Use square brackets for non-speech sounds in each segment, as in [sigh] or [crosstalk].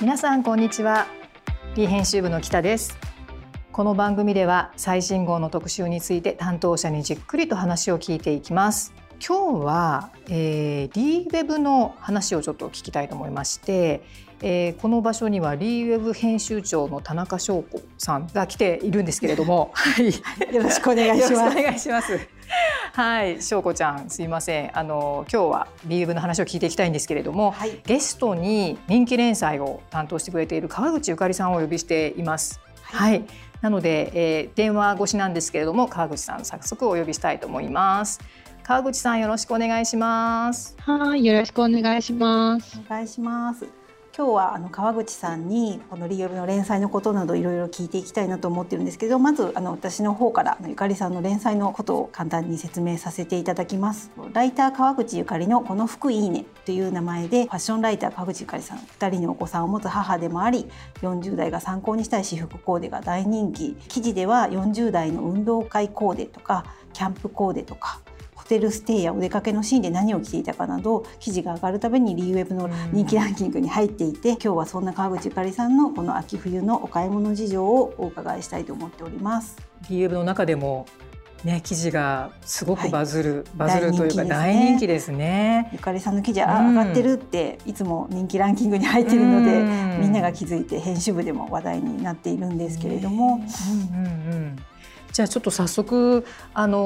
皆さんこんにちは。B 編集部の北です。この番組では最新号の特集について担当者にじっくりと話を聞いていきます。今日は、えー、D ウェブの話をちょっと聞きたいと思いまして、えー、この場所には D ウェブ編集長の田中翔子さんが来ているんですけれども、[laughs] はい、よろしくお願いします。お願いします。はい、翔子ちゃんすいません。あの今日はウェブの話を聞いていきたいんですけれども、はい、ゲストに人気連載を担当してくれている川口ゆかりさんをお呼びしています。はい、はい、なので、えー、電話越しなんですけれども川口さん早速お呼びしたいと思います。川口さんよろしくお願いします。はい、よろしくお願いします。お願いします。今日はあの川口さんにこのリオルの連載のことなどいろいろ聞いていきたいなと思ってるんですけどまずあの私の方からゆかりさんの連載のことを簡単に説明させていただきます。ライター川口ゆかりのこの服いいねという名前でファッションライター川口ゆかりさん2人のお子さんを持つ母でもあり40代が参考にしたい私服コーデが大人気。記事では40代の運動会コーデとかキャンプコーデとかホテルステイやお出かけのシーンで何を着ていたかなど記事が上がるたびにリーウェブの人気ランキングに入っていて今日はそんな川口ゆかりさんのこの秋冬のお買い物事情をお伺いしたいと思っております。リーウェブの中でもね、記事がすごくバズる、はい、バズるというか大人気ですね。ゆかりさんの記事、あ、上がってるっていつも人気ランキングに入ってるので、みんなが気づいて編集部でも話題になっているんですけれども。うんうんうんじゃあちょっと早速あの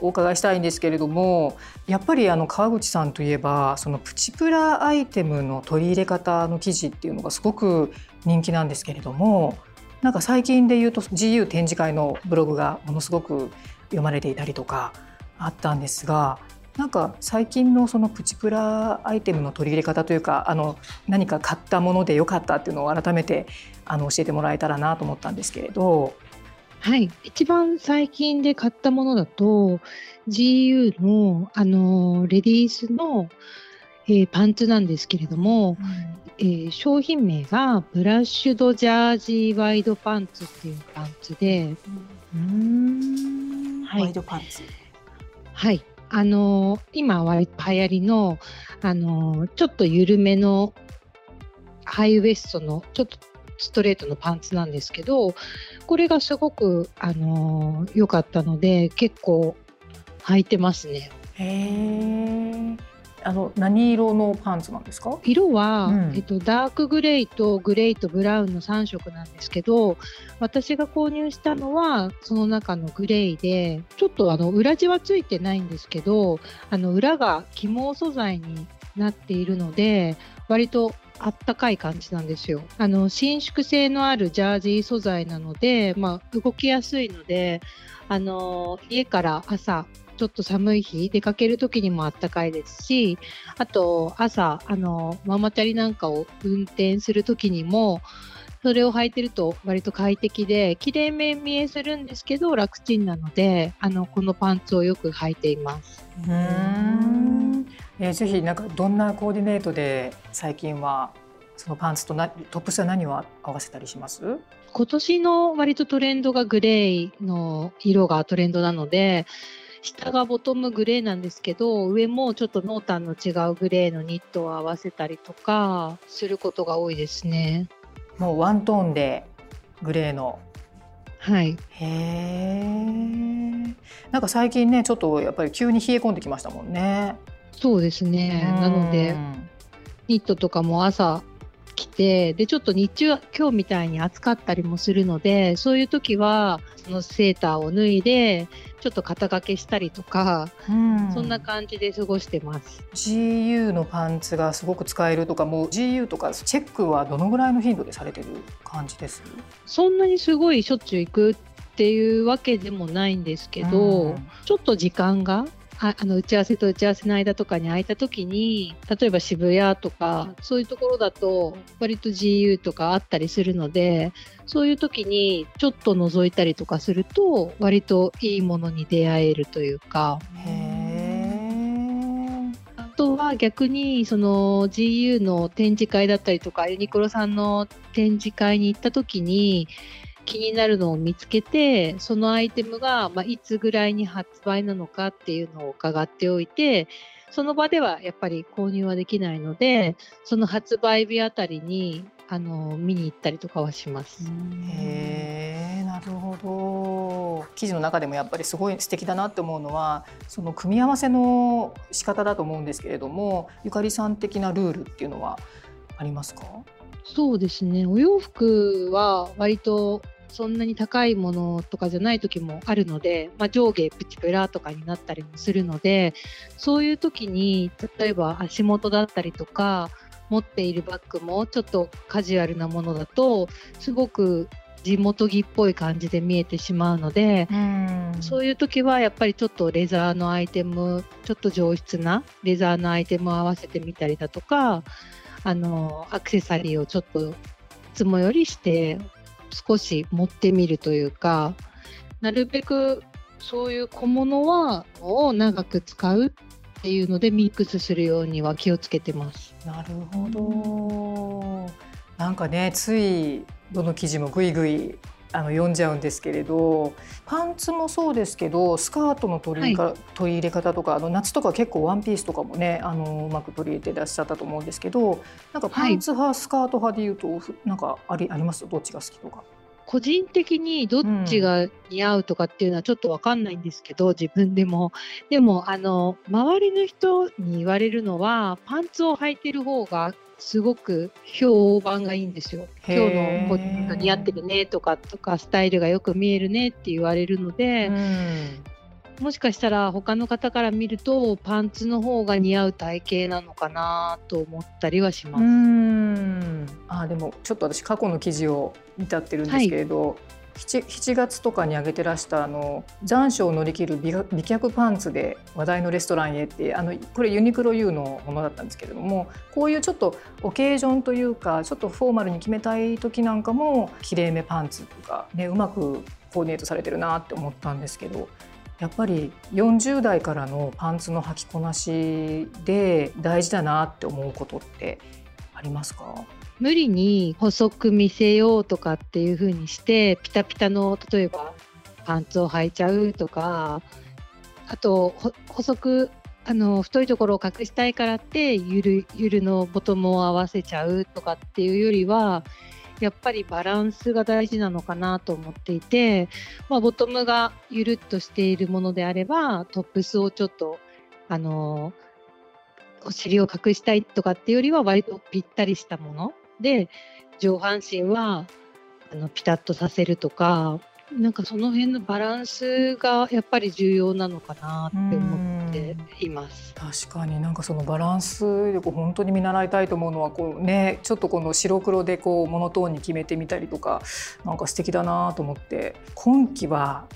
お伺いしたいんですけれどもやっぱりあの川口さんといえばそのプチプラアイテムの取り入れ方の記事っていうのがすごく人気なんですけれどもなんか最近で言うと GU 展示会のブログがものすごく読まれていたりとかあったんですがなんか最近のそのプチプラアイテムの取り入れ方というかあの何か買ったもので良かったっていうのを改めてあの教えてもらえたらなと思ったんですけれど。はい。一番最近で買ったものだと、GU の、あの、レディースの、えー、パンツなんですけれども、うん、えー、商品名がブラッシュドジャージーワイドパンツっていうパンツで、うん、はい、ワイドパンツ。はい。あの今は流行りの、あのちょっと緩めのハイウエストのちょっとストレートのパンツなんですけどこれがすごく良、あのー、かったので結構履いてますね。へあの何色のパンツなんですか？色は、うん、えっと、ダークグレーとグレーとブラウンの3色なんですけど私が購入したのはその中のグレーでちょっとあの裏地はついてないんですけどあの裏が起毛素材になっているので割とあったかい感じなんですよ。あの伸縮性のあるジャージー素材なので、まあ、動きやすいので、あの家から朝ちょっと寒い日出かける時にもあったかいですしあと朝あのママチャリなんかを運転する時にもそれを履いてると割と快適で綺麗め見えするんですけど楽ちんなのであのこのパンツをよく履いています。うんえー、ぜひなんかどんなコーディネートで最近はそのパンツとなトップスは何を合わせたりします？今年の割とトレンドがグレーの色がトレンドなので下がボトムグレーなんですけど上もちょっと濃淡の違うグレーのニットを合わせたりとかすることが多いですね。もうワントーンでグレーのはい。へえ。なんか最近ねちょっとやっぱり急に冷え込んできましたもんね。そうですね。なので、ニットとかも朝着て、で、ちょっと日中は今日みたいに暑かったりもするので、そういう時は、そのセーターを脱いで、ちょっと肩掛けしたりとか、うん、そんな感じで過ごしてます。GU のパンツがすごく使えるとか、もう GU とかチェックはどのぐらいの頻度でされてる感じです？そんなにすごいしょっちゅう行くっていうわけでもないんですけど、うん、ちょっと時間がああの打ち合わせと打ち合わせの間とかに空いた時に例えば渋谷とかそういうところだと割と GU とかあったりするのでそういう時にちょっと覗いたりとかすると割といいものに出会えるというか。あとは逆にその GU の展示会だったりとかユニクロさんの展示会に行った時に気になるのを見つけて、そのアイテムが、まあ、いつぐらいに発売なのかっていうのを伺っておいて、その場ではやっぱり購入はできないので、その発売日あたりにあの見に行ったりとかはします。なるほど。記事の中でもやっぱりすごい素敵だなって思うのは、その組み合わせの仕方だと思うんですけれども、ゆかりさん的なルールっていうのはありますか？そうですね。お洋服は割とそんなに高いものとかじゃない時もあるので、まあ、上下プチプラとかになったりもするのでそういう時に例えば足元だったりとか持っているバッグもちょっとカジュアルなものだとすごく地元着っぽい感じで見えてしまうので、うそういう時はやっぱりちょっとレザーのアイテムちょっと上質なレザーのアイテムを合わせてみたりだとかあのアクセサリーをちょっといつもよりして少し持ってみるというかなるべくそういう小物はを長く使うっていうのでミックスするようには気をつけてます。なるほど。なんかねついどの生地もぐいぐいあの読んじゃうんですけれどパンツもそうですけどスカートの取り,、はい、取り入れ方とかあの夏とか結構ワンピースとかもねあのうまく取り入れてらっしゃったと思うんですけどなんかパンツ派、はい、スカート派でいうとなんかありあります？どっちが好きとか。個人的にどっちが似合うとかっていうのはちょっと分かんないんですけど、うん、自分でも。でもあの周りの人に言われるのはパンツを履いてる方がすごく評判がいいんですよ。今日のこが似合ってるねとかとかスタイルがよく見えるねって言われるので、うん、もしかしたら他の方から見るとパンツの方が似合う体型なのかなと思ったりはします。うんあでもちょっと私過去の記事を見たってるんですけれど、はい 7, 7, 月とかに挙げてらしたあの残暑を乗り切る美脚パンツで話題のレストランへってあのこれユニクロ U のものだったんですけれどもこういうちょっとオケージョンというかちょっとフォーマルに決めたい時なんかもきれいめパンツとか、ね、うまくコーディネートされてるなって思ったんですけどやっぱり40代からのパンツの履きこなしで大事だなって思うことってありますか？無理に細く見せようとかっていう風にしてピタピタの例えばパンツを履いちゃうとかあと細くあの太いところを隠したいからってゆるゆるのボトムを合わせちゃうとかっていうよりはやっぱりバランスが大事なのかなと思っていて、まあ、ボトムがゆるっとしているものであればトップスをちょっとあのお尻を隠したいとかっていうよりは割とぴったりしたもので上半身はあのピタッとさせるとかなんかその辺のバランスがやっぱり重要なのかなって思っています。確かになんかそのバランス力本当に見習いたいと思うのはこうねちょっとこの白黒でこうモノトーンに決めてみたりとかなんか素敵だなと思って。今期は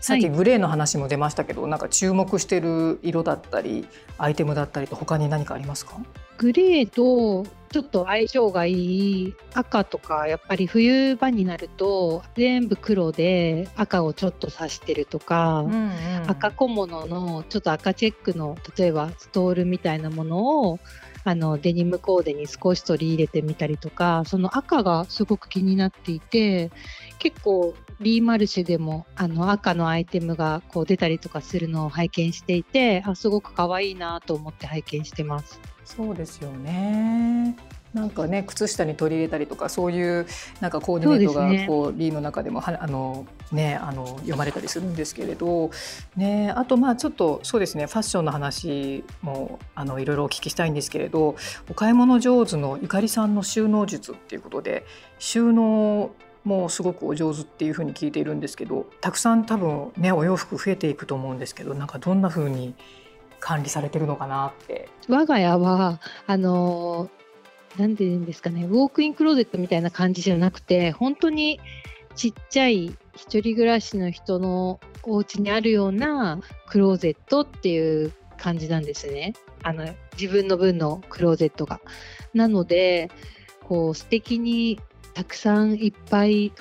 さっきグレーの話も出ましたけど、はい、なんか注目してる色だったりアイテムだったりと他に何かありますか？グレーとちょっと相性がいい赤とかやっぱり冬場になると全部黒で赤をちょっと刺してるとか、うんうん、赤小物のちょっと赤チェックの例えばストールみたいなものをあのデニムコーデに少し取り入れてみたりとかその赤がすごく気になっていて結構 B マルシェでもあの赤のアイテムがこう出たりとかするのを拝見していてあすごく可愛いなと思って拝見してます。そうですよねなんかね靴下に取り入れたりとかそういうなんかコーディネートがこう、ね、リーの中でもはあのねあの読まれたりするんですけれど、ね、あとまあちょっとそうですねファッションの話もあのいろいろお聞きしたいんですけれどお買い物上手のゆかりさんの収納術っていうことで収納もすごくお上手っていうふうに聞いているんですけどたくさん多分ねお洋服増えていくと思うんですけどなんかどんなふうに管理されてるのかなって。我が家はあの何て言うんですかねウォークインクローゼットみたいな感じじゃなくて本当にちっちゃい一人暮らしの人のお家にあるようなクローゼットっていう感じなんですねあの自分の分のクローゼットが。なのでこう素敵にたくさんいっぱい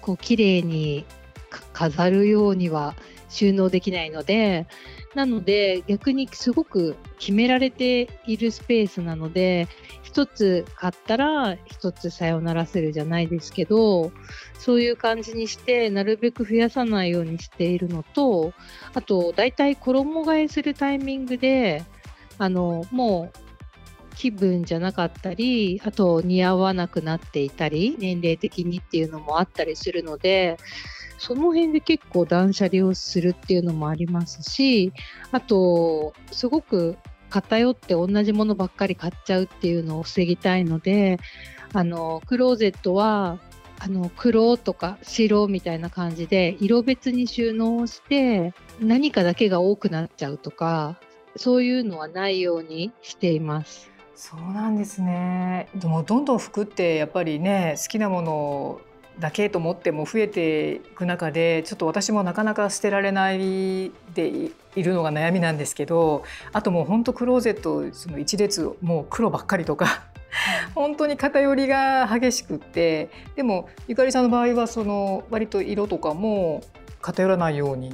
こう綺麗に飾るようには収納できないのでなので逆にすごく決められているスペースなので一つ買ったら一つさよならするじゃないですけどそういう感じにしてなるべく増やさないようにしているのとあと大体衣替えするタイミングであのもう気分じゃなかったりあと似合わなくなっていたり年齢的にっていうのもあったりするのでその辺で結構断捨離をするっていうのもありますしあとすごく偏って同じものばっかり買っちゃうっていうのを防ぎたいのであのクローゼットはあの黒とか白みたいな感じで色別に収納して何かだけが多くなっちゃうとかそういうのはないようにしています。そうなんですね。でもどんどん服ってやっぱりね好きなものだけと思っても増えていく中でちょっと私もなかなか捨てられないでいるのが悩みなんですけどあともう本当クローゼットその一列もう黒ばっかりとか本当に偏りが激しくってでもゆかりさんの場合はその割と色とかも偏らないように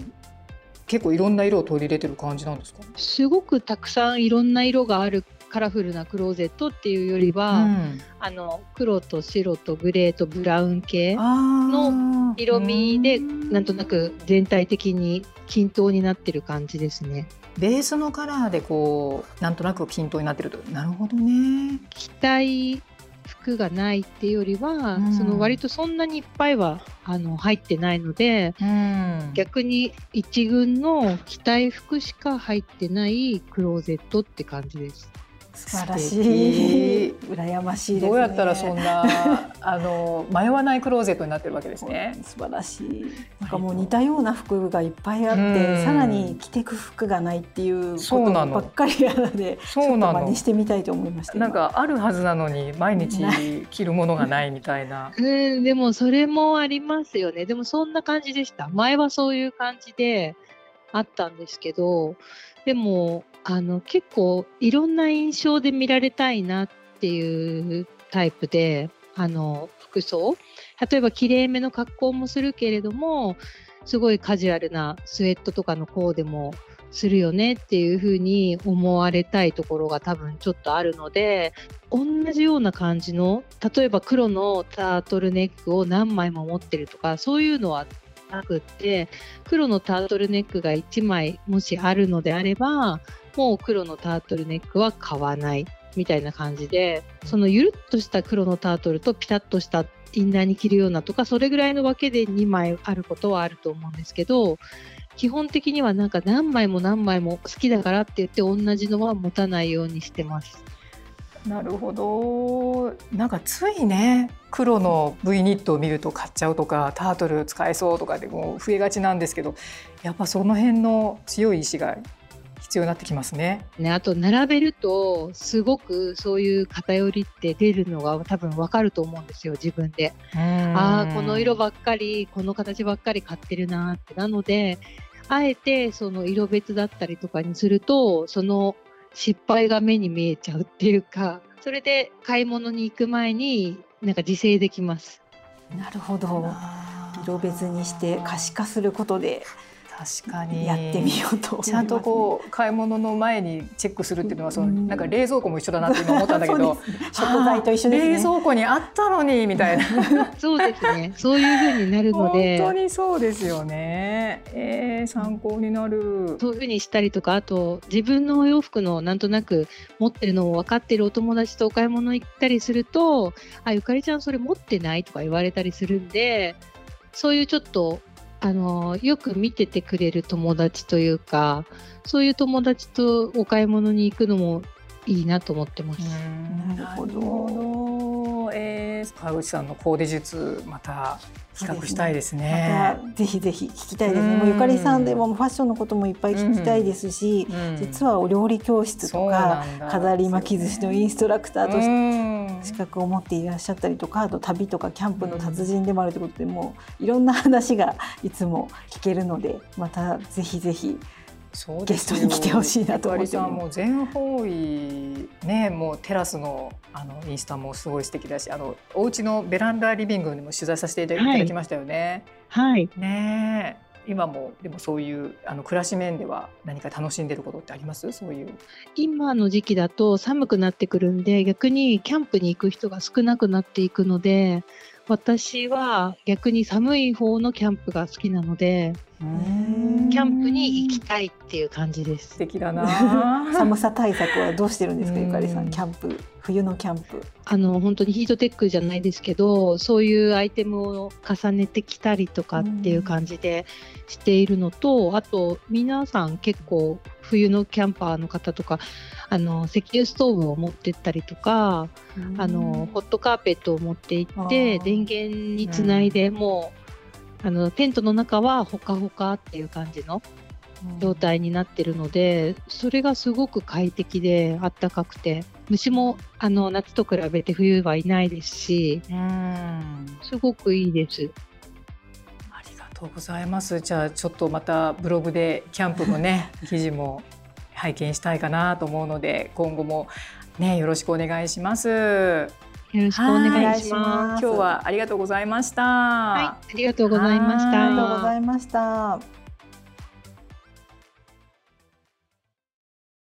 結構いろんな色を取り入れてる感じなんですか？すごくたくさんいろんな色があるカラフルなクローゼットっていうよりは、うん、あの黒と白とグレーとブラウン系の色味でなんとなく全体的に均等になってる感じですね。ベースのカラーでこうなんとなく均等になってるとなるほどね。着たい服がないっていうよりは、うん、その割とそんなにいっぱいはあの入ってないので、うん、逆に一軍の着たい服しか入ってないクローゼットって感じです。素晴らしい。羨ましい、ね、どうやったらそんな [laughs] あの迷わないクローゼットになってるわけですね。素晴らしい。なんかもう似たような服がいっぱいあって、さらに着てく服がないっていうことばっかりなのでそうなの。真似してみたいと思いましたなんかあるはずなのに毎日着るものがないみたいな。[laughs] うんでもそれもありますよね。でもそんな感じでした。前はそういう感じであったんですけどでもあの結構いろんな印象で見られたいなっていうタイプであの服装。例えばきれいめの格好もするけれどもすごいカジュアルなスウェットとかのコーデもするよねっていうふうに思われたいところが多分ちょっとあるので同じような感じの例えば黒のタートルネックを何枚も持ってるとかそういうのはなくって黒のタートルネックが1枚もしあるのであればもう黒のタートルネックは買わないみたいな感じでそのゆるっとした黒のタートルとピタッとしたインナーに着るようなとかそれぐらいのわけで2枚あることはあると思うんですけど基本的にはなんか何枚も何枚も好きだからって言って同じのは持たないようにしてます。なるほどなんかついね黒の V ニットを見ると買っちゃうとかタートル使えそうとかでも増えがちなんですけどやっぱその辺の強い意志が必要になってきますね。ねあと並べるとすごくそういう偏りって出るのが多分わかると思うんですよ自分で。ああこの色ばっかりこの形ばっかり買ってるなってなのであえてその色別だったりとかにするとその失敗が目に見えちゃうっていうかそれで買い物に行く前になんか自制できます。なるほど。色別にして可視化することで確かに。やってみようと、ね、ちゃんとこう買い物の前にチェックするっていうのはその、なんか冷蔵庫も一緒だなって今思ったんだけど食材と一緒です、ね、冷蔵庫にあったのにみたいな。そうですね。そういうふうになるので。本当にそうですよね、えー、参考になる。そういうふうにしたりとかあと自分のお洋服のなんとなく持ってるのを分かってるお友達とお買い物行ったりするとあゆかりちゃんそれ持ってないとか言われたりするんでそういうちょっとあのよく見ててくれる友達というかそういう友達とお買い物に行くのもいいなと思ってます。なるほど。えー、川口さんのコーデ術また企画したいですね。すねま、ぜひぜひ聞きたいですね。もうゆかりさんでもファッションのこともいっぱい聞きたいですし、実はお料理教室とか飾り巻き寿司のインストラクターとして資格を持っていらっしゃったりとか、あと旅とかキャンプの達人でもあるということで、もういろんな話がいつも聞けるので、またぜひぜひ。ゲストに来てほしいなと思も全方位ねもうテラスのあのインスタもすごい素敵だしあのお家のベランダリビングにも取材させていただきましたよね。はい、ね今もでもそういうあの暮らし面では何か楽しんでることってあります？そういう。今の時期だと寒くなってくるんで逆にキャンプに行く人が少なくなっていくので私は逆に寒い方のキャンプが好きなのでキャンプに行きたいっていう感じです。素敵だな。[laughs] 寒さ対策はどうしてるんですかゆかりさんキャンプ冬のキャンプ。あの本当にヒートテックじゃないですけどそういうアイテムを重ねてきたりとかっていう感じでしているのとあと皆さん結構冬のキャンパーの方とかあの石油ストーブを持ってったりとかあのホットカーペットを持って行って電源につないでもうあのテントの中はほかほかっていう感じの状態になってるのでそれがすごく快適であったかくて虫もあの夏と比べて冬はいないですしすごくいいです。ありがとうございます。じゃあちょっとまたブログでキャンプのね [laughs] 記事も拝見したいかなと思うので今後もねよろしくお願いします。よろしくお願いします。今日はありがとうございました。はい、ありがとうございました。ありがとうございました。